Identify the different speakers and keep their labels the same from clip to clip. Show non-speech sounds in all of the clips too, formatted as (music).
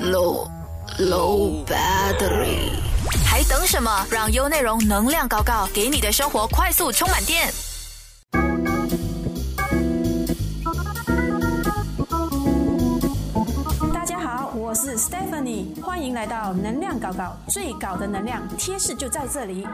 Speaker 1: low low battery，还等什么？让优内容能量高高，给你的生活快速充满电。
Speaker 2: 大家好，我是 Stephanie，欢迎来到能量高高，最高的能量贴士就在这里。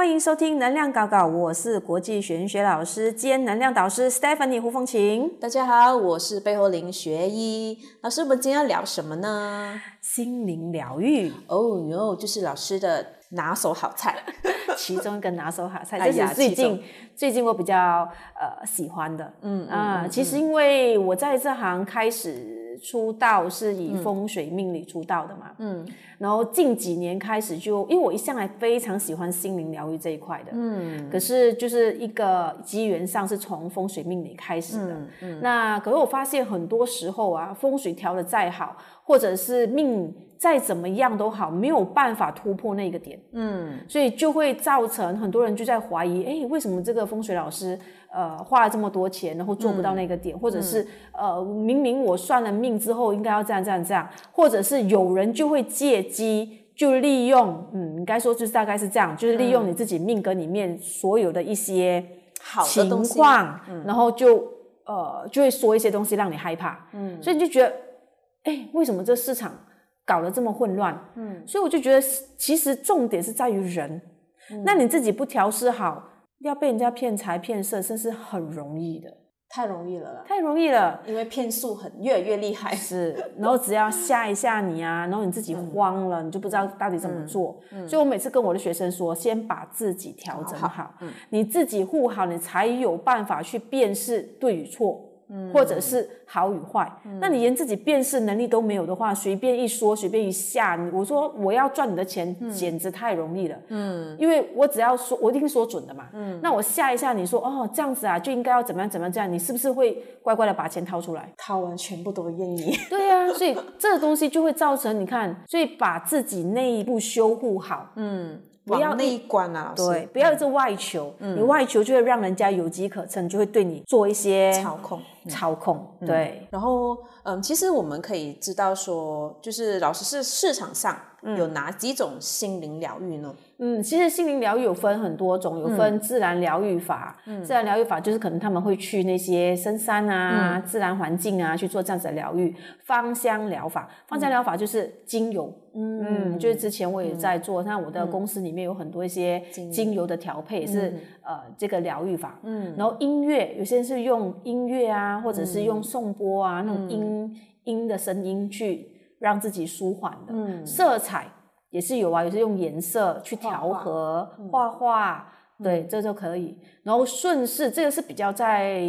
Speaker 2: 欢迎收听能量搞搞，我是国际玄学老师兼能量导师 Stephanie 胡风琴。
Speaker 3: 大家好，我是背后林学医老师。我们今天要聊什么呢？
Speaker 2: 心灵疗愈
Speaker 3: 哦哟，就是老师的拿手好菜，(laughs)
Speaker 2: 其中一个拿手好菜，这是最近最近我比较呃喜欢的。嗯啊，其实因为我在这行开始出道是以风水命理出道的嘛，嗯，然后近几年开始就，因为我一向来非常喜欢心灵疗愈这一块的，嗯，可是就是一个机缘上是从风水命理开始的，嗯，那可是我发现很多时候啊，风水调的再好，或者是命再怎么样都好，没有办法突破那个点，嗯，所以就会造成很多人就在怀疑，哎，为什么这个风水老师呃花了这么多钱，然后做不到那个点，或者是呃明明我算了命之后应该要这样这样这样，或者是有人就会借机。就利用，嗯，应该说就是大概是这样，就是利用你自己命格里面所有的一些
Speaker 3: 好的
Speaker 2: 情。况，然后就呃就会说一些东西让你害怕，嗯，所以你就觉得，哎，为什么这市场搞得这么混乱？嗯，所以我就觉得，其实重点是在于人，那你自己不调试好，要被人家骗财骗色，这是很容易的，
Speaker 3: 太容易了啦，
Speaker 2: 太容易了。
Speaker 3: 因为骗术很越来越厉害。
Speaker 2: 是，然后只要吓一吓你啊，然后你自己慌了，你就不知道到底怎么做。所以我每次跟我的学生说，先把自己调整好，你自己护好，你才有办法去辨识对与错。或者是好与坏，那你连自己辨识能力都没有的话，随便一说，随便一下，你我说我要赚你的钱，简直太容易了。嗯，因为我只要说，我一定说准的嘛。嗯，那我吓一下，你说哦这样子啊，就应该要怎么样怎么样这样，你是不是会乖乖的把钱掏出来？
Speaker 3: 掏完全部都愿意。
Speaker 2: 对呀、所以这个东西就会造成你看，所以把自己内部修护好，
Speaker 3: 嗯，
Speaker 2: 不要
Speaker 3: 往内观啊，
Speaker 2: 对，不要一直外求，你外求就会让人家有机可乘，就会对你做一些
Speaker 3: 操控。
Speaker 2: 操控，对，
Speaker 3: 然后，嗯，其实我们可以知道说，就是老师是市场上有哪几种心灵疗愈呢？
Speaker 2: 嗯，其实心灵疗愈有分很多种，有分自然疗愈法。自然疗愈法就是可能他们会去那些深山啊、自然环境啊去做这样子的疗愈。芳香疗法，芳香疗法就是精油。嗯，就是之前我也在做，像我的公司里面有很多一些精油。的调配，是呃这个疗愈法。嗯，然后音乐，有些人是用音乐啊，或者是用颂钵啊那种音音的声音去让自己舒缓的。嗯，色彩。也是有啊，也是用颜色去调和画画，对，这就可以。然后顺势，这个是比较在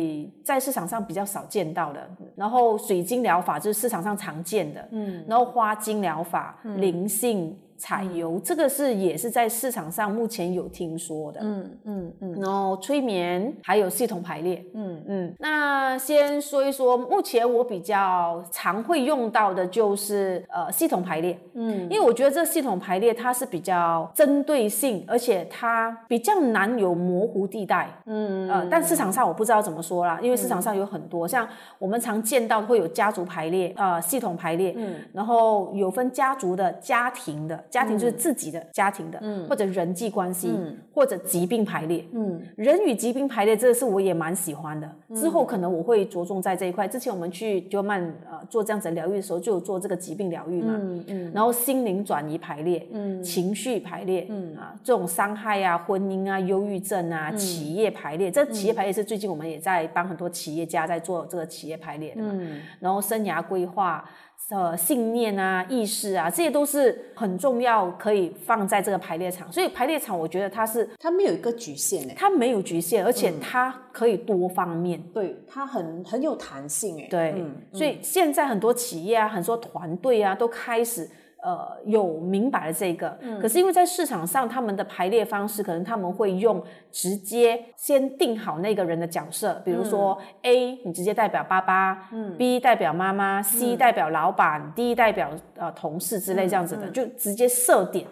Speaker 2: 在市场上比较少见到的。然后水晶疗法就是市场上常见的，嗯。然后花精疗法、灵性彩油，这个是也是在市场上目前有听说的，嗯嗯嗯。然后催眠还有系统排列，嗯嗯。那先说一说，目前我比较常会用到的就是呃系统排列，嗯，因为我觉得这系统排列它是比较针对性，而且它比较难有模糊地带，嗯。呃，但市场上我不知道怎么说啦，因为市场上有很多，像我们常见到会有家族排列，呃，系统排列，嗯，然后有分家族的、家庭的，家庭就是自己的家庭的，嗯，或者人际关系，或者疾病排列，嗯，人与疾病排列这个是我也蛮喜欢的，之后可能我会着重在这一块。之前我们去九曼呃做这样子的疗愈的时候，就有做这个疾病疗愈嘛，嗯嗯，然后心灵转移排列，嗯，情绪排列，嗯。啊，这种伤害啊、婚姻啊、忧郁症啊、企业排列，这企业排列是最近我们也在帮很多企业家在做这个企业排列的嘛，然后生涯规划。呃，信念啊、意识啊，这些都是很重要，可以放在这个排列场。所以排列场，我觉得它是
Speaker 3: 它没有一个局限诶，
Speaker 2: 它没有局限，而且它可以多方面。
Speaker 3: 对，它很很有弹性诶。
Speaker 2: 对，所以现在很多企业啊，很多团队啊，都开始。呃，有明白了这个，可是因为在市场上，他们的排列方式可能他们会用直接先定好那个人的角色，比如说 A 你直接代表爸爸，嗯，B 代表妈妈，C 代表老板，D 代表呃同事之类这样子的，就直接设点。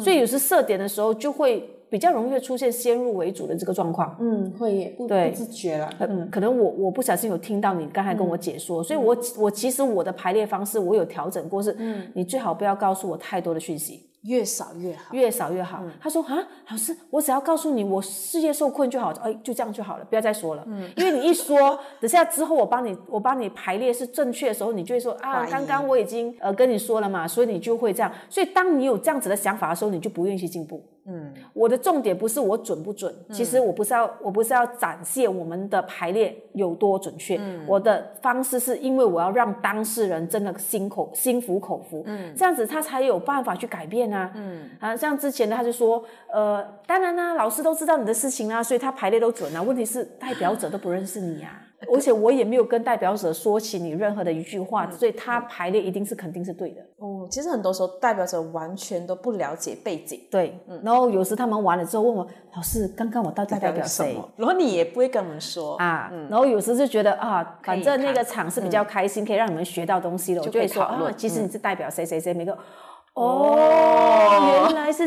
Speaker 2: 所以有时设点的时候就会比较容易会出现先入为主的这个状况。
Speaker 3: 嗯，会耶，不
Speaker 2: 对
Speaker 3: 不自觉了。
Speaker 2: 嗯，可能我我不小心有听到你刚才跟我解说，所以我我其实我的排列方式我有调整过，是嗯你最好不要告诉我太多的讯息，
Speaker 3: 越少越好。
Speaker 2: 越少越好。他说啊，老师，我只要告诉你我事业受困就好，哎，就这样就好了，不要再说了。嗯因为你一说，等下之后我帮你我帮你排列是正确的时候，你就会说啊，刚刚我已经呃跟你说了嘛，所以你就会这样。所以当你有这样子的想法的时候，你就不愿意去进步。
Speaker 3: 嗯，
Speaker 2: 我的重点不是我准不准，其实我不是要我不是要展现我们的排列有多准确，我的方式是因为我要让当事人真的心口心服口服，嗯，这样子他才有办法去改变啊，嗯，啊，像之前的他就说，呃，当然啦、老师都知道你的事情啊，所以他排列都准啊，问题是代表者都不认识你啊。而且我也没有跟代表者说起你任何的一句话，所以他排列一定是肯定是对的。
Speaker 3: 哦，其实很多时候代表者完全都不了解背景，
Speaker 2: 对，嗯然后有时他们完了之后问我，老师，刚刚我到底代表谁？
Speaker 3: 什么，然后你也不会跟我们说。
Speaker 2: 啊，然后有时就觉得啊，反正那个场是比较开心，可以让你们学到东西了，我就会说啊，其实你是代表谁谁谁，每个。哦，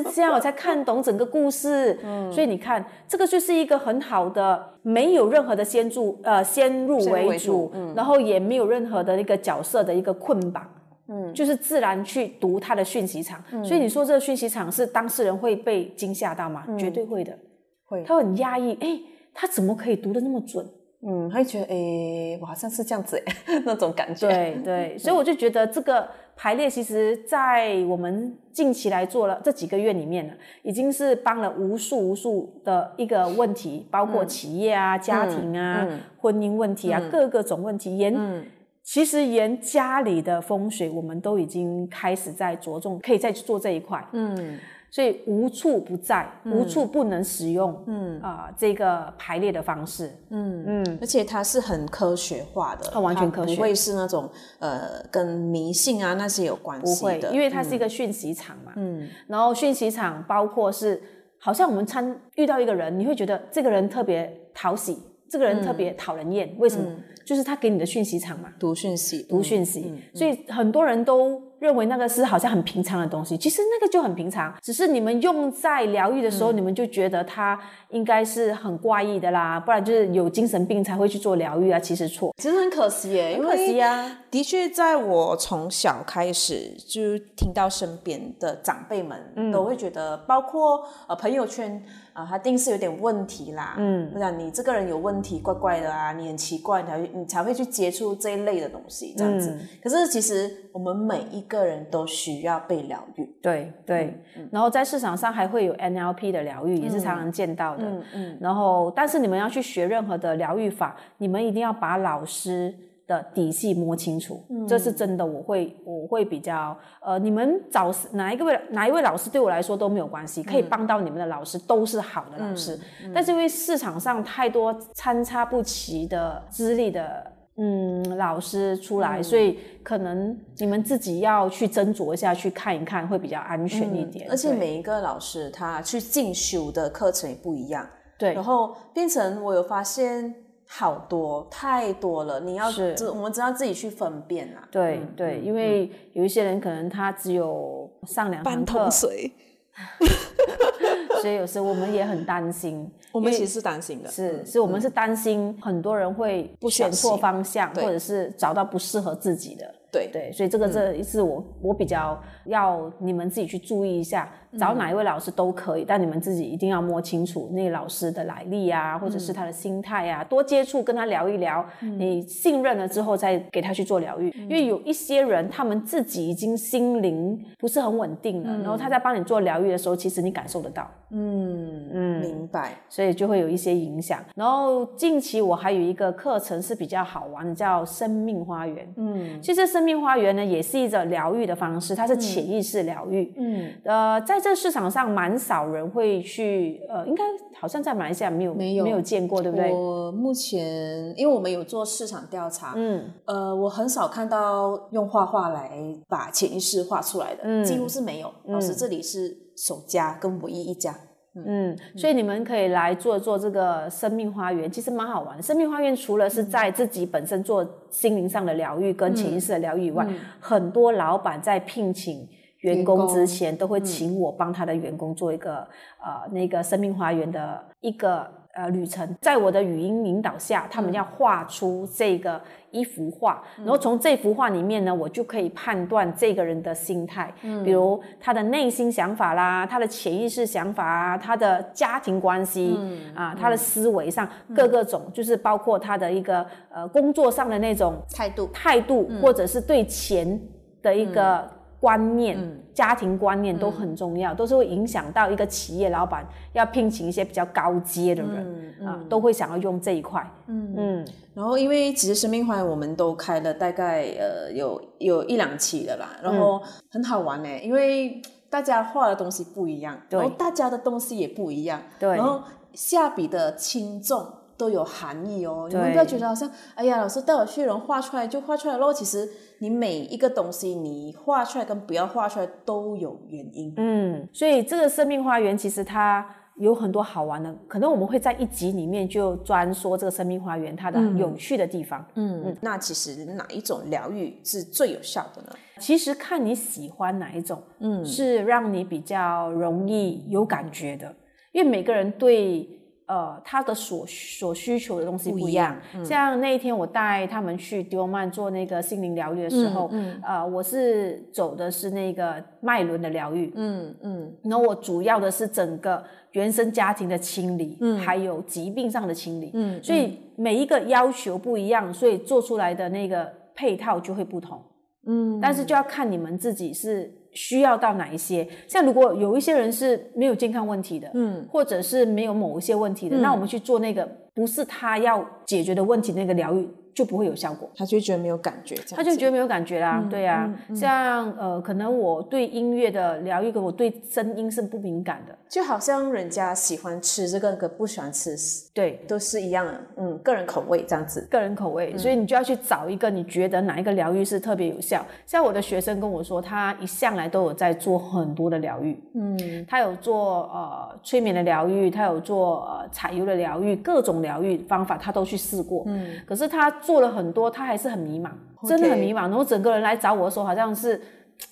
Speaker 2: 是这样，我才看懂整个故事。所以你看，这个就是一个很好的，没有任何的先入呃先入
Speaker 3: 为
Speaker 2: 为主
Speaker 3: 主，
Speaker 2: 然后也没有任何的那个角色的一个捆绑。嗯，就是自然去读他的讯息场，所以你说这个讯息场是当事人会被惊吓到吗？绝对会的，
Speaker 3: 会
Speaker 2: 他很压抑，哎，他怎么可以读的那么准？
Speaker 3: 嗯，他会觉得，哎，我好像是这样子，诶 (laughs) 那种感觉。
Speaker 2: 对对，所以我就觉得这个排列，其实，在我们近期来做了这几个月里面呢，已经是帮了无数无数的一个问题，包括企业啊、家庭啊、婚姻问题啊，各个种问题，沿、其实沿家里的风水，我们都已经开始在着重，可以再去做这一块。
Speaker 3: 嗯，
Speaker 2: 所以无处不在，无处不能使用。嗯啊、这个排列的方式。嗯嗯，
Speaker 3: 而且它是很科学化的，
Speaker 2: 它完全科学
Speaker 3: 不会是那种呃跟迷信啊那些有关
Speaker 2: 不
Speaker 3: 系的，，
Speaker 2: 会因为它是一个讯息场嘛。嗯，然后讯息场包括是，好像我们参遇到一个人，你会觉得这个人特别讨喜，这个人特别讨人厌，为什么？就是他给你的讯息场嘛，
Speaker 3: 读讯息，
Speaker 2: 读讯息，所以很多人都认为那个是好像很平常的东西，其实那个就很平常，只是你们用在疗愈的时候，你们就觉得它应该是很怪异的啦，不然就是有精神病才会去做疗愈啊，其实错，
Speaker 3: 其实很可惜耶，很
Speaker 2: 可惜
Speaker 3: 为
Speaker 2: 啊。
Speaker 3: 的确，在我从小开始就听到身边的长辈们、都会觉得，包括呃朋友圈啊、他定是有点问题啦，嗯，我讲你这个人有问题，怪怪的啊，你很奇怪，你才会你才会去接触这一类的东西，这样子。可是其实我们每一个人都需要被疗愈，
Speaker 2: 对对，然后在市场上还会有 NLP 的疗愈，也是常常见到的。
Speaker 3: 嗯嗯，
Speaker 2: 然后，但是你们要去学任何的疗愈法，你们一定要把老师的底细摸清楚，这是真的。我会我会比较呃，你们找哪一个位哪一位老师对我来说都没有关系，可以帮到你们的老师都是好的老师。但是因为市场上太多参差不齐的资历的。嗯，老师出来，所以可能你们自己要去斟酌一下，去看一看，会比较安全一点。
Speaker 3: 而且每一个老师他去进修的课程也不一样，
Speaker 2: 对
Speaker 3: 然后变成我有发现好多太多了，你要我们只要自己去分辨啊。
Speaker 2: 对对，因为有一些人可能他只有上两堂课，
Speaker 3: 水，(laughs)
Speaker 2: 所以有时候我们也很担心。(laughs)
Speaker 3: 我们其实是担心的。
Speaker 2: 是是，我们是担心很多人会不选错方向，或者是找到不适合自己的。
Speaker 3: 对
Speaker 2: 对，所以这个这一次我我比较要你们自己去注意一下，找哪一位老师都可以，但你们自己一定要摸清楚那个老师的来历啊，或者是他的心态啊，多接触跟他聊一聊，你信任了之后再给他去做疗愈，因为有一些人他们自己已经心灵不是很稳定了，然后他在帮你做疗愈的时候，其实你感受得到。
Speaker 3: 嗯嗯，明白。
Speaker 2: 所以就会有一些影响。然后近期我还有一个课程是比较好玩的，叫生命花园。嗯，其实生命花园呢也是一种疗愈的方式，它是潜意识疗愈。
Speaker 3: 嗯，
Speaker 2: 呃，在这市场上蛮少人会去，呃，应该好像在马来西亚没有
Speaker 3: 没有
Speaker 2: 没有见过，对不对？
Speaker 3: 我目前因为我们有做市场调查，
Speaker 2: 嗯，
Speaker 3: 呃，我很少看到用画画来把潜意识画出来的，
Speaker 2: 嗯
Speaker 3: 几乎是没有。老师这里是首家跟唯一一家。
Speaker 2: 嗯，所以你们可以来做做这个生命花园，其实蛮好玩的。生命花园除了是在自己本身做心灵上的疗愈跟潜意识的疗愈以外，很多老板在聘请员工之前，都会请我帮他的员工做一个呃那个生命花园的一个呃旅程，在我的语音引导下，他们要画出这个一幅画，然后从这幅画里面呢，我就可以判断这个人的心态，比如他的内心想法啦，他的潜意识想法啊，他的家庭关系啊，他的思维上各个种，就是包括他的一个呃工作上的那种
Speaker 3: 态度。
Speaker 2: 态度，或者是对钱的一个。观念、家庭观念都很重要，都是会影响到一个企业老板要聘请一些比较高阶的人啊，都会想要用这一块。嗯
Speaker 3: 嗯。然后，因为其实生命花园我们都开了大概呃有有一两期了啦，然后很好玩呢，因为大家画的东西不一样，然后大家的东西也不一样，
Speaker 2: 对，
Speaker 3: 然后下笔的轻重。都有含义哦，你们不要觉得好像，哎呀，老师带我去人画出来就画出来喽。其实你每一个东西，你画出来跟不要画出来都有原因。
Speaker 2: 嗯，所以这个生命花园其实它有很多好玩的，可能我们会在一集里面就专说这个生命花园它的有趣的地方。
Speaker 3: 嗯嗯，那其实哪一种疗愈是最有效的呢？
Speaker 2: 其实看你喜欢哪一种，嗯，是让你比较容易有感觉的，因为每个人对。呃，他的所所需求的东西不一样。像那一天我带他们去丢曼做那个心灵疗愈的时候，呃，我是走的是那个脉轮的疗愈。嗯嗯。然后我主要的是整个原生家庭的清理，还有疾病上的清理。嗯。所以每一个要求不一样，所以做出来的那个配套就会不同。嗯。但是就要看你们自己是。需要到哪一些？像如果有一些人是没有健康问题的，嗯，或者是没有某一些问题的，那我们去做那个不是他要解决的问题那个疗愈。就不会有效果，
Speaker 3: 他就觉得没有感觉，
Speaker 2: 他就觉得没有感觉啦，对呀。像呃，可能我对音乐的疗愈，跟我对声音是不敏感的，
Speaker 3: 就好像人家喜欢吃这个，跟不喜欢吃，
Speaker 2: 对，
Speaker 3: 都是一样的，嗯，个人口味这样子，
Speaker 2: 个人口味，所以你就要去找一个你觉得哪一个疗愈是特别有效。像我的学生跟我说，他一向来都有在做很多的疗愈，嗯，他有做呃催眠的疗愈，他有做呃彩油的疗愈，各种疗愈方法他都去试过，嗯，可是他。做了很多，他还是很迷茫，真的很迷茫。然后整个人来找我的时候，好像是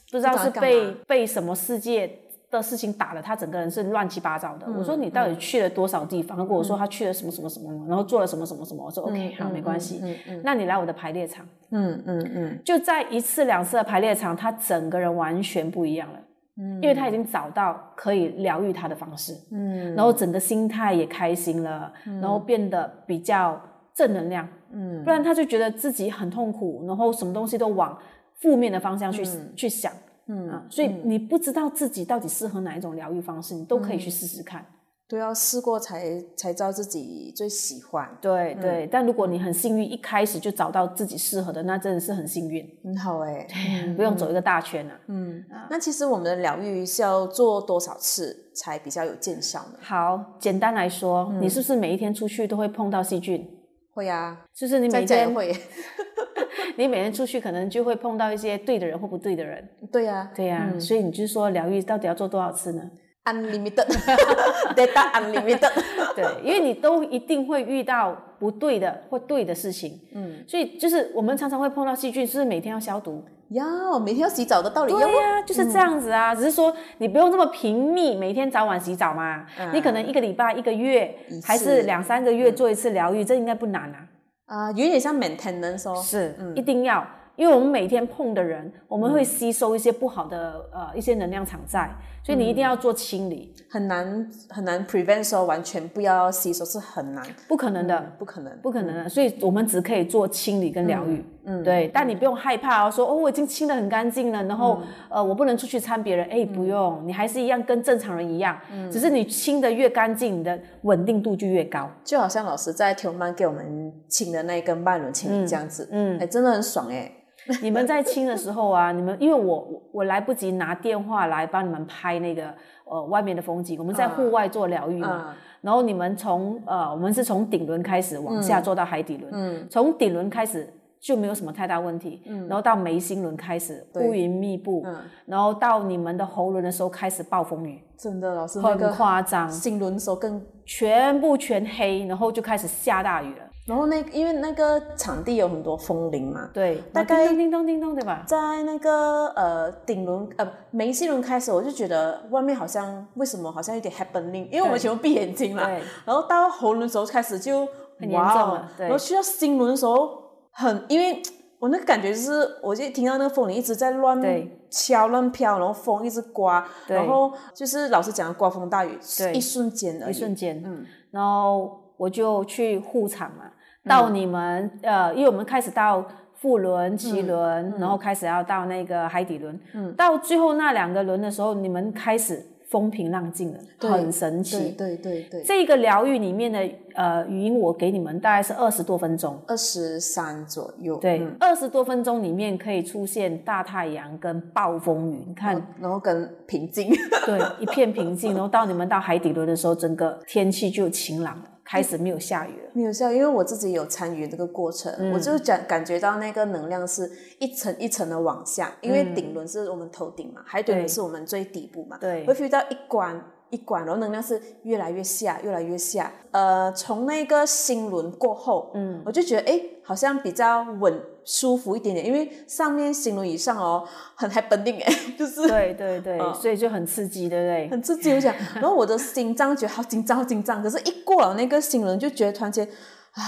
Speaker 2: 不知道是被被什么世界的事情打了，他整个人是乱七八糟的。我说你到底去了多少地方？他跟我说他去了什么什么什么，然后做了什么什么什么。我说 OK，好，没关系。那你来我的排列场，嗯嗯嗯，就在一次两次的排列场，他整个人完全不一样了。嗯，因为他已经找到可以疗愈他的方式，嗯，然后整个心态也开心了，然后变得比较。正能量，嗯，不然他就觉得自己很痛苦，然后什么东西都往负面的方向去去想，嗯啊，所以你不知道自己到底适合哪一种疗愈方式，你都可以去试试看，
Speaker 3: 都要试过才才知道自己最喜欢。
Speaker 2: 对对，但如果你很幸运，一开始就找到自己适合的，那真的是很幸运，
Speaker 3: 很好哎，
Speaker 2: 不用走一个大圈呢。
Speaker 3: 嗯，那其实我们的疗愈是要做多少次才比较有见效呢？
Speaker 2: 好，简单来说，你是不是每一天出去都会碰到细菌？
Speaker 3: 会啊，
Speaker 2: 就是你每天
Speaker 3: 会，(laughs)
Speaker 2: 你每天出去可能就会碰到一些对的人或不对的人。
Speaker 3: 对呀，
Speaker 2: 对呀，所以你就说疗愈到底要做多少次呢
Speaker 3: ？Unlimited，data unlimited。(laughs) (laughs)
Speaker 2: 对，因为你都一定会遇到不对的或对的事情。嗯，所以就是我们常常会碰到细菌，是不是每天要消毒？
Speaker 3: 要每天要洗澡的道理，
Speaker 2: 对呀，就是这样子啊。只是说你不用这么频密，每天早晚洗澡嘛。你可能一个礼拜、一个月，还是两三个月做一次疗愈，这应该不难啊。
Speaker 3: 啊，有点像 maintenance 哦。
Speaker 2: 是，一定要。因为我们每天碰的人，我们会吸收一些不好的呃一些能量场在，所以你一定要做清理，
Speaker 3: 很难很难 prevent 说完全不要吸收是很难，
Speaker 2: 不可能的，
Speaker 3: 不可能，
Speaker 2: 不可能的，所以我们只可以做清理跟疗愈，嗯，对，但你不用害怕哦，说哦我已经清的很干净了，然后呃我不能出去参别人，哎不用，你还是一样跟正常人一样，嗯，只是你清的越干净，你的稳定度就越高，
Speaker 3: 就好像老师在天班给我们清的那一根半轮清理这样子，嗯，哎真的很爽哎。(laughs)
Speaker 2: 你们在清的时候啊，你们因为我我来不及拿电话来帮你们拍那个呃外面的风景，我们在户外做疗愈嘛。然后你们从呃我们是从顶轮开始往下做到海底轮，嗯。从顶轮开始就没有什么太大问题。嗯。然后到眉心轮开始乌云密布，嗯。然后到你们的喉轮的时候开始暴风雨，
Speaker 3: 真的老师
Speaker 2: 很夸张。
Speaker 3: 心轮的时候更
Speaker 2: 全部全黑，然后就开始下大雨了。
Speaker 3: 然后那因为那个场地有很多风铃嘛，
Speaker 2: 对，
Speaker 3: 大概
Speaker 2: 叮咚叮咚叮咚，对吧？
Speaker 3: 在那个呃顶轮呃眉心轮开始，我就觉得外面好像为什么好像有点 happening，因为我们全部闭眼睛了
Speaker 2: 对，
Speaker 3: 然后到喉轮的时候开始就
Speaker 2: 很严重了对。
Speaker 3: 然后去到心轮的时候很，因为我那个感觉就是，我就听到那个风铃一直在乱敲乱飘，然后风一直刮，然后就是老师讲的刮风大雨，
Speaker 2: 对
Speaker 3: 一瞬间而已，
Speaker 2: 一瞬间，
Speaker 3: 嗯，
Speaker 2: 然后我就去护场嘛，到你们、呃，因为我们开始到副轮、脐轮，然后开始要到那个海底轮，嗯，到最后那两个轮的时候，你们开始风平浪静了，
Speaker 3: 对
Speaker 2: 很神奇。
Speaker 3: 对对对对，
Speaker 2: 这个疗愈里面的呃语音，我给你们大概是二十多分钟。
Speaker 3: 二十三左右，
Speaker 2: 对
Speaker 3: 嗯，
Speaker 2: 二十多分钟里面可以出现大太阳跟暴风雨，你看，
Speaker 3: 然后跟平静，
Speaker 2: 对，一片平静，然后到你们到海底轮的时候，整个天气就晴朗了，开始没有下雨了。
Speaker 3: 没有下雨，因为我自己有参与这个过程，
Speaker 2: 嗯。
Speaker 3: 我就感感觉到那个能量是一层一层的往下，因为顶轮是我们头顶嘛，海底轮是我们最底部嘛，
Speaker 2: 对。
Speaker 3: 会 feel 到一关一关，然后能量是越来越下，越来越下。呃，从那个心轮过后，嗯，我就觉得哎，好像比较稳舒服一点点，因为上面心轮以上哦，很 happening 哎，(laughs) 就是
Speaker 2: 对对对，
Speaker 3: 嗯
Speaker 2: 所以就很刺激，对不对？
Speaker 3: 很刺激，我想，(laughs) 然后我的心脏觉得好紧张，好紧张，可是一过了那个心轮，就觉得突然间啊，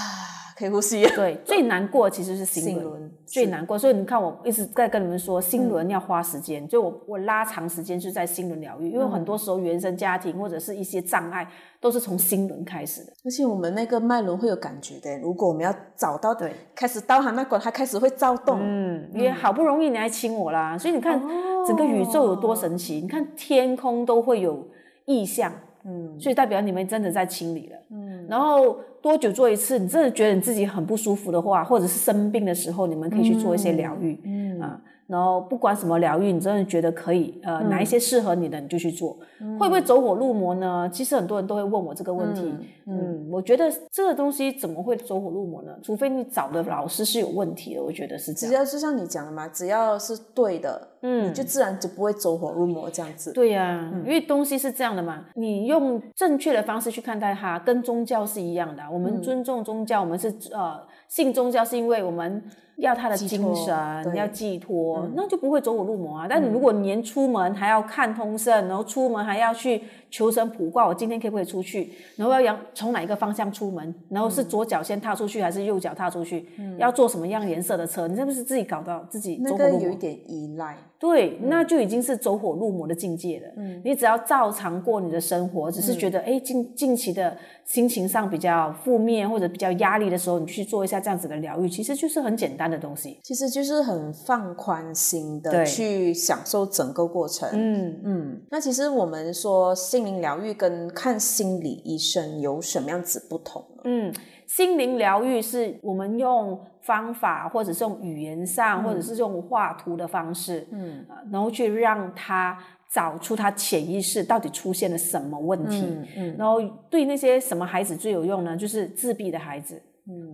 Speaker 3: 可以呼吸了。
Speaker 2: 对，(laughs) 最难过其实是心轮，最难过。所以你看，我一直在跟你们说，心轮要花时间，就我我拉长时间是在心轮疗愈，因为很多时候原生家庭或者是一些障碍都是从心轮开始的。
Speaker 3: 而且我们那个脉轮会有感觉的，如果我们要找到
Speaker 2: 对
Speaker 3: 开始到它那关，它开始会躁动。
Speaker 2: 嗯，因为好不容易你来亲我啦，所以你看整个宇宙有多神奇，你看天空都会有意象，
Speaker 3: 嗯
Speaker 2: 所以代表你们真的在清理了。嗯，然后多久做一次？你真的觉得你自己很不舒服的话，或者是生病的时候，你们可以去做一些疗愈。
Speaker 3: 嗯
Speaker 2: 啊，然后不管什么疗愈，你真的觉得可以，呃，哪一些适合你的你就去做。会不会走火入魔呢？其实很多人都会问我这个问题。嗯我觉得这个东西怎么会走火入魔呢？除非你找的老师是有问题的，我觉得是这样。
Speaker 3: 只要就像你讲的嘛，只要是对的，
Speaker 2: 嗯
Speaker 3: 你就自然就不会走火入魔这样子。
Speaker 2: 对呀、因为东西是这样的嘛，你用正确的方式去看待它，跟宗教是一样的啊。我们尊重宗教，我们是呃信宗教，是因为我们要他的精神，要寄托，那就不会走火入魔啊。但你如果你连出门还要看通胜，然后出门还要去求神卜卦，我今天可不可以出去？然后要阳从哪一个方向出门？然后是左脚先踏出去，还是右脚踏出去？要坐什么样颜色的车？你是不是自己搞到自己
Speaker 3: 那
Speaker 2: 走火入魔
Speaker 3: 个有一？点依赖，
Speaker 2: 对，那就已经是走火入魔的境界了。嗯，你只要照常过你的生活，只是觉得哎、诶近近期的心情上比较负面或者比较压力的时候，你去做一下这样子的疗愈，其实就是很简单的东西。
Speaker 3: 其实就是很放宽心的去享受整个过程。
Speaker 2: 嗯，
Speaker 3: 嗯，那其实我们说心灵疗愈跟看心理医生有什么样子不同呢？
Speaker 2: 嗯，心灵疗愈是我们用方法，或者是用语言上，或者是用画图的方式，
Speaker 3: 嗯
Speaker 2: 啊然后去让他找出他潜意识到底出现了什么问题。
Speaker 3: 嗯嗯
Speaker 2: 然后对那些什么孩子最有用呢？就是自闭的孩子，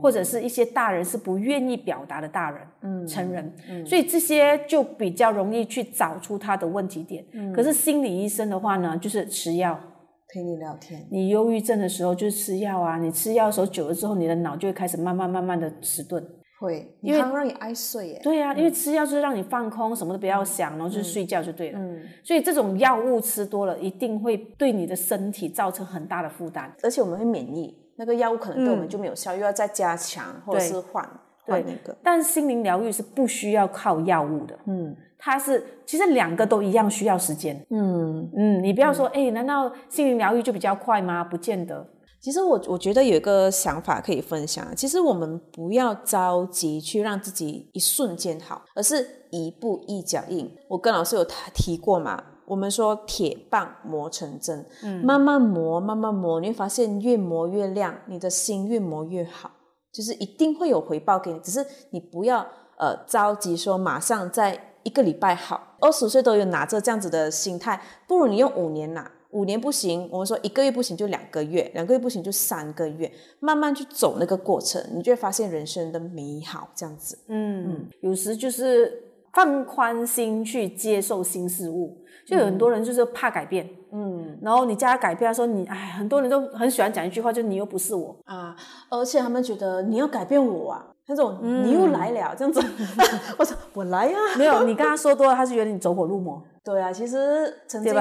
Speaker 2: 或者是一些大人是不愿意表达的大人，
Speaker 3: 嗯
Speaker 2: 成人，所以这些就比较容易去找出他的问题点。可是心理医生的话呢，就是吃药。
Speaker 3: 陪你聊天，
Speaker 2: 你忧郁症的时候就是吃药啊，你吃药的时候久了之后，你的脑就会开始慢慢慢慢的迟钝。
Speaker 3: 会，
Speaker 2: 因为
Speaker 3: 因为让你爱睡耶。
Speaker 2: 对呀、因为吃药就是让你放空，什么都不要想，然后就睡觉就对了。
Speaker 3: 嗯，
Speaker 2: 所以这种药物吃多了，一定会对你的身体造成很大的负担。
Speaker 3: 而且我们会免疫，那个药物可能对我们就没有效，又要再加强或者是换换那个。
Speaker 2: 但心灵疗愈是不需要靠药物的，
Speaker 3: 嗯
Speaker 2: 它是其实两个都一样需要时间。
Speaker 3: 嗯，
Speaker 2: 嗯，你不要说，哎、难道心灵疗愈就比较快吗？不见得。
Speaker 3: 其实我我觉得有一个想法可以分享，其实我们不要着急去让自己一瞬间好，而是一步一脚印。我跟老师有提过嘛，我们说铁棒磨成针，嗯，慢慢磨，慢慢磨，你会发现越磨越亮，你的心越磨越好，就是一定会有回报给你，只是你不要呃着急说马上在一个礼拜好，二十岁都有拿着这样子的心态，不如你用五年拿。五年不行，我们说一个月不行就两个月，两个月不行就三个月，慢慢去走那个过程，你就会发现人生的美好这样子。
Speaker 2: 嗯，有时就是放宽心去接受新事物。就有很多人就是怕改变，嗯，然后你叫他改变，他说你，哎，很多人都很喜欢讲一句话，就你又不是我
Speaker 3: 啊，而且他们觉得你要改变我啊。那种你又来了这样子，(laughs) 我说我来呀，
Speaker 2: 没有你跟他说多了，他是觉得你走火入魔。(laughs)
Speaker 3: 对啊，其实曾经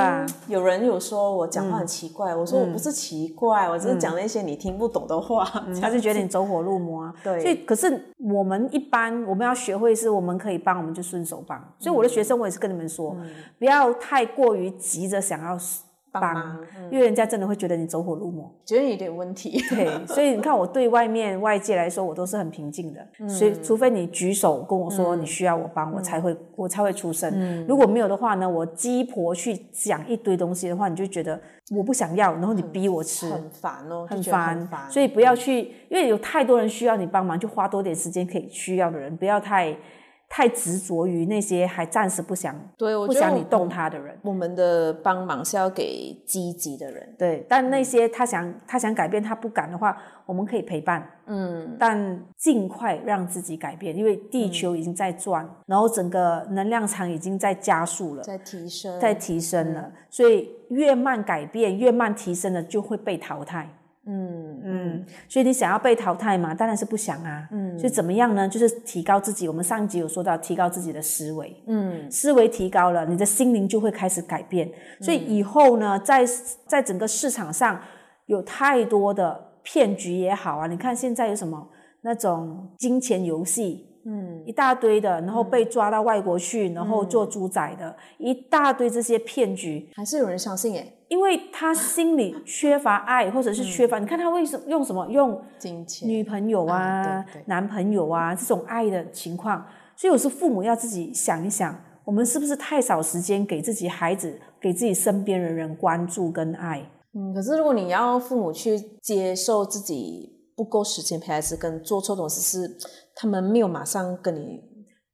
Speaker 3: 有人有说我讲话很奇怪，我说我不是奇怪，我只是讲了一些你听不懂的话，
Speaker 2: 他就觉得你走火入魔啊。
Speaker 3: 对，
Speaker 2: 所以可是我们一般我们要学会是，我们可以帮，我们就顺手帮。所以我的学生我也是跟你们说，不要太过于急着想要。
Speaker 3: 帮忙，
Speaker 2: 因为人家真的会觉得你走火入魔，
Speaker 3: 觉得有点问题。(laughs)
Speaker 2: 对，所以你看，我对外面外界来说，我都是很平静的。所以，除非你举手跟我说你需要我帮，我才会我才会出声。如果没有的话呢，我鸡婆去讲一堆东西的话，你就觉得我不想要，然后你逼我吃，
Speaker 3: 很烦哦，
Speaker 2: 很烦。所以不要去，因为有太多人需要你帮忙，就花多点时间可以需要的人，不要太。太执着于那些还暂时不想
Speaker 3: 对，
Speaker 2: 不想你动他的人。
Speaker 3: 我们的帮忙是要给积极的人，
Speaker 2: 对。但那些他想他想改变他不敢的话，我们可以陪伴，嗯。但尽快让自己改变，因为地球已经在转，然后整个能量场已经在加速了，
Speaker 3: 在提升，
Speaker 2: 在提升了。所以越慢改变，越慢提升的就会被淘汰。嗯嗯，所以你想要被淘汰嘛？当然是不想啊。嗯，所以怎么样呢？就是提高自己。我们上一集有说到，提高自己的思维。嗯，思维提高了，你的心灵就会开始改变。所以以后呢，在在整个市场上有太多的骗局也好啊。你看现在有什么那种金钱游戏？嗯，一大堆的，然后被抓到外国去，然后做猪仔的，一大堆这些骗局，
Speaker 3: 还是有人相信耶？
Speaker 2: 因为他心里缺乏爱，或者是缺乏，你看他为什么用什么用
Speaker 3: 金钱、
Speaker 2: 女朋友啊、男朋友啊这种爱的情况，所以有时父母要自己想一想，我们是不是太少时间给自己孩子、给自己身边的人关注跟爱？
Speaker 3: 嗯，可是如果你要父母去接受自己不够时间陪孩子，跟做错东西是。他们没有马上跟你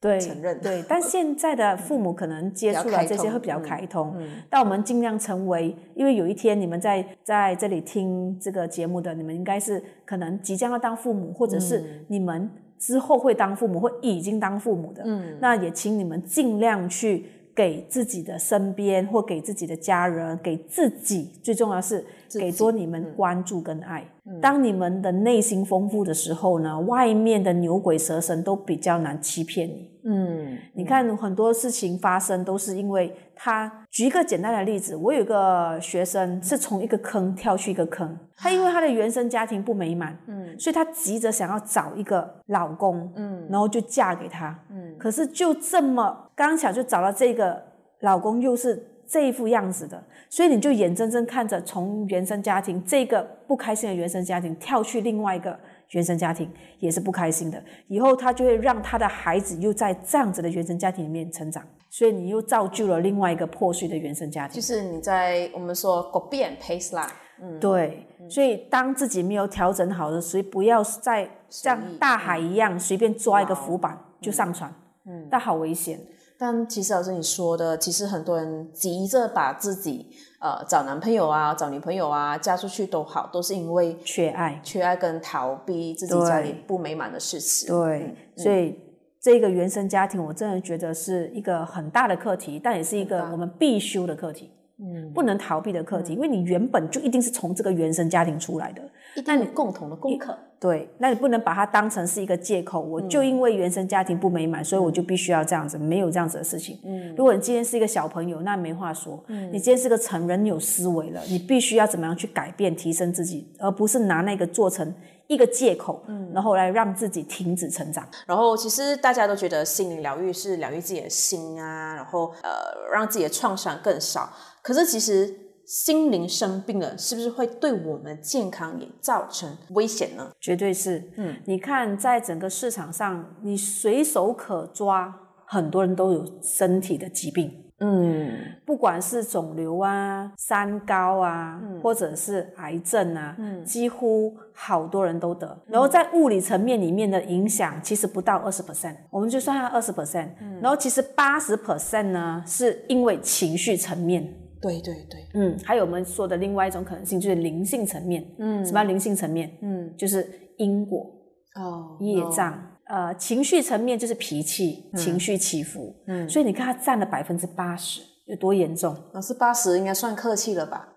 Speaker 3: 承认，
Speaker 2: 对，但 (laughs) 现在的父母可能接触了这些会比较开通。但我们尽量成为，因为有一天你们在在这里听这个节目的，你们应该是可能即将要当父母，或者是你们之后会当父母，或已经当父母的。嗯，那也请你们尽量去给自己的身边，或给自己的家人，给自己最重要是给多你们关注跟爱。当你们的内心丰富的时候呢，外面的牛鬼蛇神都比较难欺骗你。嗯，你看很多事情发生都是因为他。举一个简单的例子，我有个学生是从一个坑跳去一个坑，他因为他的原生家庭不美满，嗯，所以他急着想要找一个老公，嗯，然后就嫁给他，嗯，可是就这么刚巧就找到这个老公，又是这一副样子的。所以你就眼睁睁看着从原生家庭这个不开心的原生家庭跳去另外一个原生家庭，也是不开心的。以后他就会让他的孩子又在这样子的原生家庭里面成长，所以你又造就了另外一个破碎的原生家庭。
Speaker 3: 就是你在我们说 go be pace 啦，
Speaker 2: 嗯，对。所以当自己没有调整好的，所以不要再像大海一样随便抓一个浮板就上船，嗯，那好危险。
Speaker 3: 但其实老师你说的，其实很多人急着把自己呃找男朋友啊、找女朋友啊嫁出去都好，都是因为
Speaker 2: 缺爱、
Speaker 3: 缺爱跟逃避自己家里不美满的事实。
Speaker 2: 对，所以这个原生家庭，我真的觉得是一个很大的课题，但也是一个我们必修的课题。嗯，不能逃避的课题，因为你原本就一定是从这个原生家庭出来的，
Speaker 3: 那你共同的功课。
Speaker 2: 对，那你不能把它当成是一个借口。我就因为原生家庭不美满，所以我就必须要这样子，没有这样子的事情。嗯，如果你今天是一个小朋友，那没话说。嗯，你今天是个成人，你有思维了，你必须要怎么样去改变、提升自己，而不是拿那个做成一个借口，嗯，然后来让自己停止成长。
Speaker 3: 然后，其实大家都觉得心灵疗愈是疗愈自己的心啊，然后呃，让自己的创伤更少。可是其实心灵生病了，是不是会对我们健康也造成危险呢？
Speaker 2: 绝对是。嗯，你看，在整个市场上，你随手可抓，很多人都有身体的疾病。嗯，不管是肿瘤啊、三高啊，或者是癌症啊，几乎好多人都得。然后在物理层面里面的影响，其实不到二十 percent，我们就算它二十 percent。然后其实八十 percent 呢，是因为情绪层面。
Speaker 3: 对对对，
Speaker 2: 嗯，还有我们说的另外一种可能性就是灵性层面，嗯，什么灵性层面？嗯，就是因果哦，业障，呃情绪层面就是脾气、情绪起伏，嗯，所以你看他占了百分之八十，有多严重？
Speaker 3: 老师八十应该算客气了吧？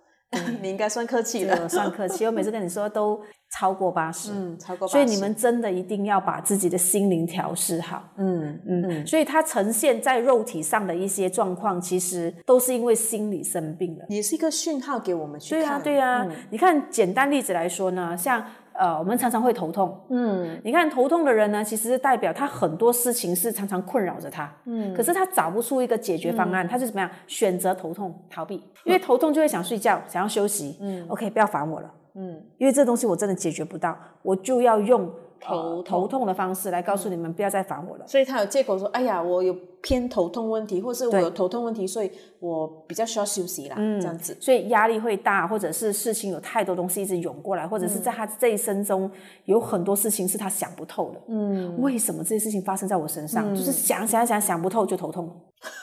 Speaker 3: 你应该算客气了，
Speaker 2: 算客气。我每次跟你说都超过八十，
Speaker 3: 嗯，超过。
Speaker 2: 所以你们真的一定要把自己的心灵调试好，嗯嗯。所以它呈现在肉体上的一些状况，其实都是因为心理生病了，
Speaker 3: 也是一个讯号给我们去
Speaker 2: 看。对啊，对啊。你看，简单例子来说呢，像。呃，我们常常会头痛。嗯，你看头痛的人呢，其实是代表他很多事情是常常困扰着他。嗯，可是他找不出一个解决方案，他是怎么样选择头痛逃避？因为头痛就会想睡觉，想要休息。嗯，OK，不要烦我了。嗯，因为这东西我真的解决不到，我就要用。头头痛的方式来告诉你们，不要再烦我了。
Speaker 3: 所以他有借口说：“哎呀，我有偏头痛问题，或是我有头痛问题，所以我比较需要休息啦。”这样子，
Speaker 2: 所以压力会大，或者是事情有太多东西一直涌过来，或者是在他这一生中有很多事情是他想不透的。嗯，为什么这些事情发生在我身上？就是想想想想不透就头痛。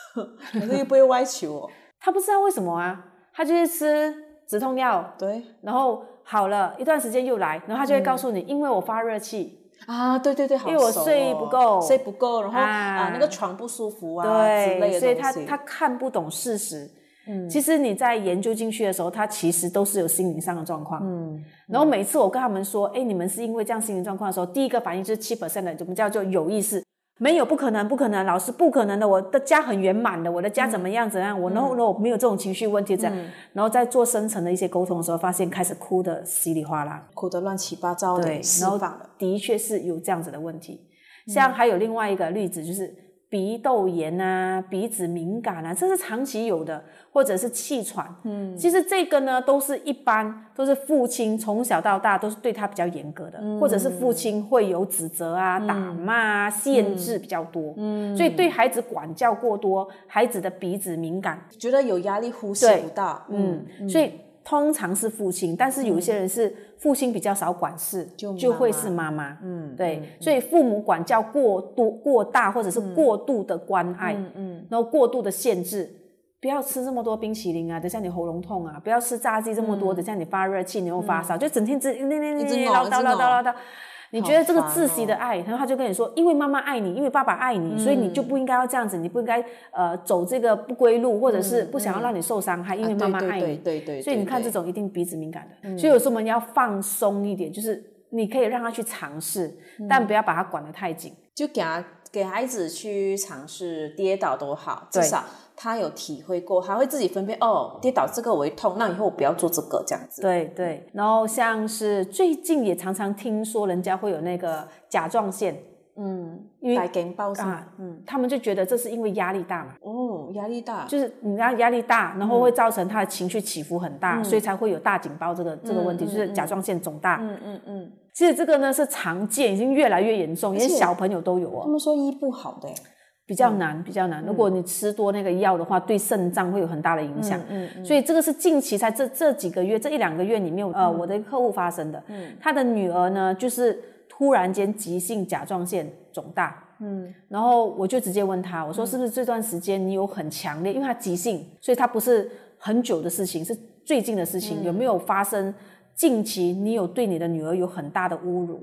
Speaker 2: (laughs)
Speaker 3: 可是又不会歪球哦。
Speaker 2: 他不知道为什么啊？他就是吃止痛药，
Speaker 3: 对，
Speaker 2: 然后。好了一段时间又来，然后他就会告诉你，因为我发热气。
Speaker 3: 啊，对对对，
Speaker 2: 因为我睡不够，
Speaker 3: 睡不够，然后啊。那个床不舒服啊之类的
Speaker 2: 所以他他看不懂事实。嗯，其实你在研究进去的时候，他其实都是有心灵上的状况。嗯，然后每次我跟他们说，哎，你们是因为这样心灵状况的时候，第一个反应就是七 percent 的，怎么叫做有意识？没有，不可能，不可能，老师不可能的。我的家很圆满的，我的家怎么样怎样？我然后我没有这种情绪问题，这样，然后在做深层的一些沟通的时候，发现开始哭的稀里哗啦，
Speaker 3: 哭的乱七八糟的，
Speaker 2: 对，然后的确是有这样子的问题。像还有另外一个例子就是。鼻窦炎啊，鼻子敏感啊，这是长期有的，或者是气喘。嗯，其实这个呢，都是一般都是父亲从小到大都是对他比较严格的，或者是父亲会有指责啊、打骂啊、限制比较多。嗯，所以对孩子管教过多，孩子的鼻子敏感，
Speaker 3: 觉得有压力，呼吸不到。
Speaker 2: 嗯，所以。通常是父亲，但是有一些人是父亲比较少管事，就会是妈妈。嗯，对，所以父母管教过多、过大，或者是过度的关爱，嗯，然后过度的限制，不要吃这么多冰淇淋啊，等下你喉咙痛啊，不要吃炸鸡这么多，等下你发热气，你又发烧，就整天只那那那唠叨唠叨唠叨。你觉得这个窒息的爱，然后他就跟你说，因为妈妈爱你，因为爸爸爱你，所以你就不应该要这样子，你不应该呃走这个不归路，或者是不想要让你受伤害，因为妈妈爱
Speaker 3: 你。对对。
Speaker 2: 所以你看，这种一定鼻子敏感的。所以有时候我们要放松一点，就是你可以让他去尝试，但不要把他管得太紧。
Speaker 3: 就给他给孩子去尝试跌倒都好，至少。他有体会过，他会自己分辨哦，跌倒这个我会痛，那以后我不要做这个这样子。
Speaker 2: 对对，然后像是最近也常常听说人家会有那个甲状腺，
Speaker 3: 嗯，因为给包啊，
Speaker 2: 嗯，他们就觉得这是因为压力大嘛。
Speaker 3: 哦，压力大，
Speaker 2: 就是你压压力大，然后会造成他的情绪起伏很大，所以才会有大警报这个这个问题，就是甲状腺肿大。嗯嗯嗯，其实这个呢是常见，已经越来越严重，连小朋友都有哦。
Speaker 3: 他们说医不好的。
Speaker 2: 比较难，比较难。如果你吃多那个药的话，对肾脏会有很大的影响。嗯嗯。所以这个是近期在这这几个月、这一两个月里面，呃，我的客户发生的。嗯。他的女儿呢，就是突然间急性甲状腺肿大。嗯。然后我就直接问他，我说是不是这段时间你有很强烈？因为他急性，所以他不是很久的事情，是最近的事情。有没有发生近期你有对你的女儿有很大的侮辱？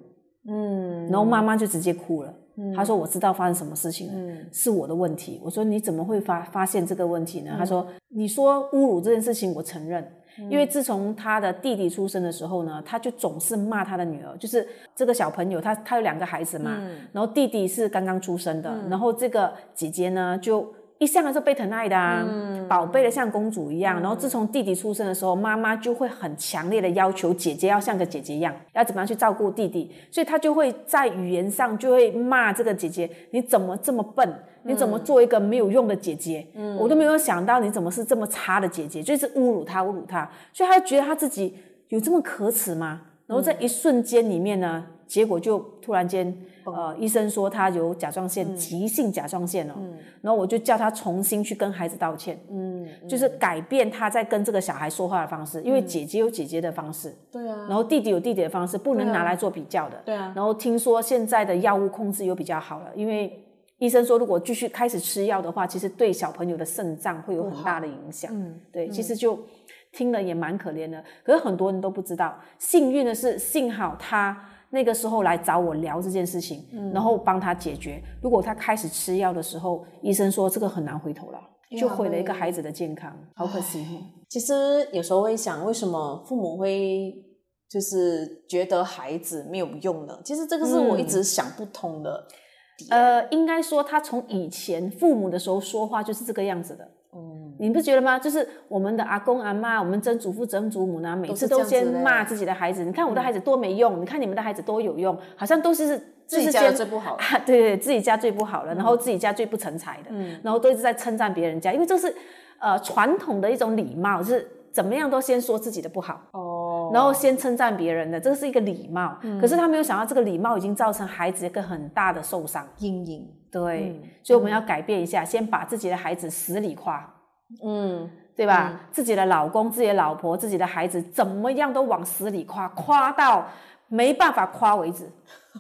Speaker 2: 嗯。然后妈妈就直接哭了。他说：“我知道发生什么事情了，是我的问题。”我说：“你怎么会发发现这个问题呢？”他说：“你说侮辱这件事情，我承认，因为自从他的弟弟出生的时候呢，他就总是骂他的女儿，就是这个小朋友，他他有两个孩子嘛，然后弟弟是刚刚出生的，然后这个姐姐呢就。”一向都是被疼爱的啊，宝贝的像公主一样。然后自从弟弟出生的时候，妈妈就会很强烈的要求姐姐要像个姐姐一样，要怎么样去照顾弟弟。所以她就会在语言上就会骂这个姐姐：“你怎么这么笨？你怎么做一个没有用的姐姐？我都没有想到你怎么是这么差的姐姐。”就是侮辱她，侮辱她。所以她觉得她自己有这么可耻吗？然后在一瞬间里面呢，结果就突然间。呃，医生说他有甲状腺急性甲状腺哦，然后我就叫他重新去跟孩子道歉，嗯，就是改变他在跟这个小孩说话的方式，因为姐姐有姐姐的方式，
Speaker 3: 对啊，
Speaker 2: 然后弟弟有弟弟的方式，不能拿来做比较的，
Speaker 3: 对啊，
Speaker 2: 然后听说现在的药物控制又比较好了，因为医生说如果继续开始吃药的话，其实对小朋友的肾脏会有很大的影响，嗯，对，其实就听了也蛮可怜的，可是很多人都不知道，幸运的是幸好他。那个时候来找我聊这件事情，然后帮他解决。如果他开始吃药的时候，医生说这个很难回头了，就毁了一个孩子的健康，好可惜。
Speaker 3: 其实有时候会想，为什么父母会就是觉得孩子没有用呢？其实这个是我一直想不通的。
Speaker 2: 呃，应该说他从以前父母的时候说话就是这个样子的。你不觉得吗？就是我们的阿公阿妈，我们曾祖父曾祖母呢，每次都先骂自己的孩子。你看我的孩子多没用，你看你们的孩子多有用，好像都是
Speaker 3: 自己家最不好。
Speaker 2: 对对，自己家最不好了，然后自己家最不成才的，然后都一直在称赞别人家，因为这是呃传统的一种礼貌，就是怎么样都先说自己的不好哦，然后先称赞别人的，这是一个礼貌。可是他没有想到，这个礼貌已经造成孩子一个很大的受伤
Speaker 3: 阴影。
Speaker 2: 对，所以我们要改变一下，先把自己的孩子死里夸。嗯，对吧？自己的老公、自己的老婆、自己的孩子，怎么样都往死里夸，夸到没办法夸为止。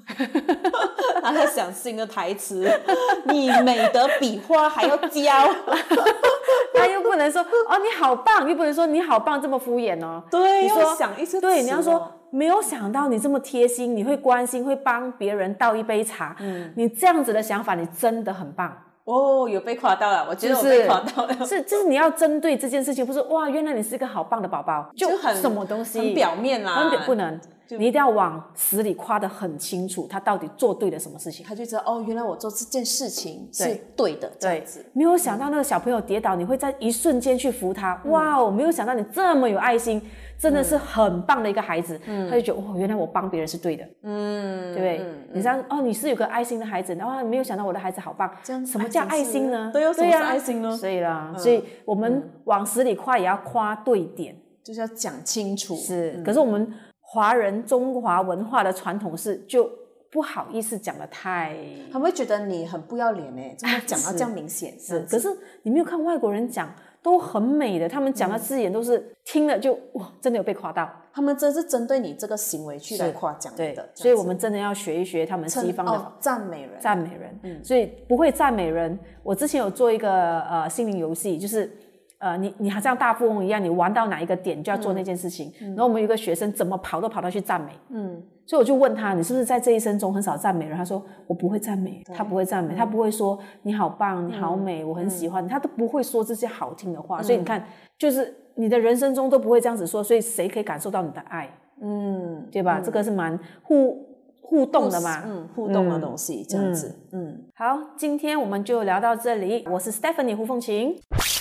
Speaker 2: (laughs)
Speaker 3: 他在想新的台词，(laughs) 你美得比花还要娇。(laughs)
Speaker 2: 他又不能说哦你好棒，又不能说你好棒这么敷衍哦。
Speaker 3: 对，
Speaker 2: 你
Speaker 3: 说想一次，
Speaker 2: 对，你要说没有想到你这么贴心，你会关心，会帮别人倒一杯茶。嗯，你这样子的想法，你真的很棒。
Speaker 3: 哦，有被夸到了，我觉得我被夸到了。
Speaker 2: 是，就是你要针对这件事情，不是哇，原来你是一个好棒的宝宝，就很什么东西，
Speaker 3: 很表面啦，
Speaker 2: 不能，你一定要往死里夸的很清楚，他到底做对了什么事情，
Speaker 3: 他就知道哦，原来我做这件事情是对的，这样子。
Speaker 2: 没有想到那个小朋友跌倒，你会在一瞬间去扶他，哇哦，没有想到你这么有爱心。真的是很棒的一个孩子，他就觉得哦，原来我帮别人是对的，嗯，对不对？你知道哦，你是有个爱心的孩子，然后没有想到我的孩子好棒，这样什么叫爱心呢？
Speaker 3: 对什么是爱心呢？
Speaker 2: 所以啦，所以我们往死里夸也要夸对点，
Speaker 3: 就是要讲清楚。
Speaker 2: 是，可是我们华人中华文化的传统是就不好意思讲的太，
Speaker 3: 他们会觉得你很不要脸哎，怎么讲到这样明显？(laughs)
Speaker 2: 是，可是你没有看外国人讲。都很美的，他们讲的字眼都是听了就哇，真的有被夸到。
Speaker 3: 他们真是针对你这个行为去来夸奖的，
Speaker 2: 所以我们真的要学一学他们西方的
Speaker 3: 赞美人。
Speaker 2: 赞美人，嗯，所以不会赞美人。我之前有做一个呃心灵游戏，就是呃你你好像大富翁一样，你玩到哪一个点就要做那件事情。然后我们有个学生怎么跑都跑到去赞美，嗯。所以我就问他，你是不是在这一生中很少赞美人？他说我不会赞美，他不会赞美，他不会说你好棒，你好美，我很喜欢，他都不会说这些好听的话。所以你看，就是你的人生中都不会这样子说，所以谁可以感受到你的爱？嗯，对吧？这个是蛮互互动的嘛，
Speaker 3: 嗯，互动的东西这样子。
Speaker 2: 嗯，好，今天我们就聊到这里。我是 Stephanie 胡凤琴。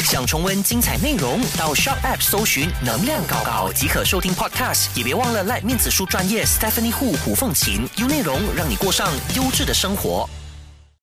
Speaker 4: 想重温精彩内容，到 Shop App 搜寻“能量搞搞”即可收听 Podcast。也别忘了赖面子书专业 Stephanie Hu 胡凤琴，用内容让你过上优质的生活。